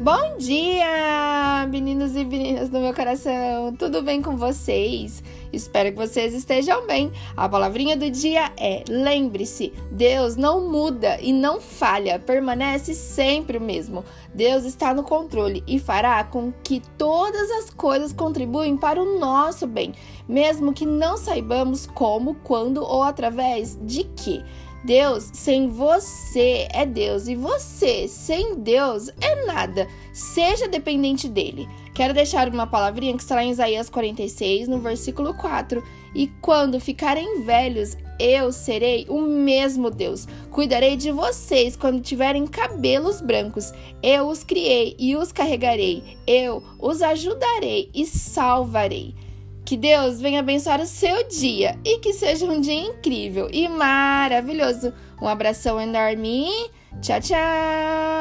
Bom dia, meninos e meninas do meu coração! Tudo bem com vocês? Espero que vocês estejam bem. A palavrinha do dia é: lembre-se, Deus não muda e não falha, permanece sempre o mesmo. Deus está no controle e fará com que todas as coisas contribuem para o nosso bem, mesmo que não saibamos como, quando ou através de que. Deus sem você é Deus e você sem Deus é nada. Seja dependente dele. Quero deixar uma palavrinha que está lá em Isaías 46, no versículo 4. E quando ficarem velhos, eu serei o mesmo Deus. Cuidarei de vocês quando tiverem cabelos brancos. Eu os criei e os carregarei. Eu os ajudarei e salvarei. Que Deus venha abençoar o seu dia e que seja um dia incrível e maravilhoso. Um abração enorme. Tchau, tchau.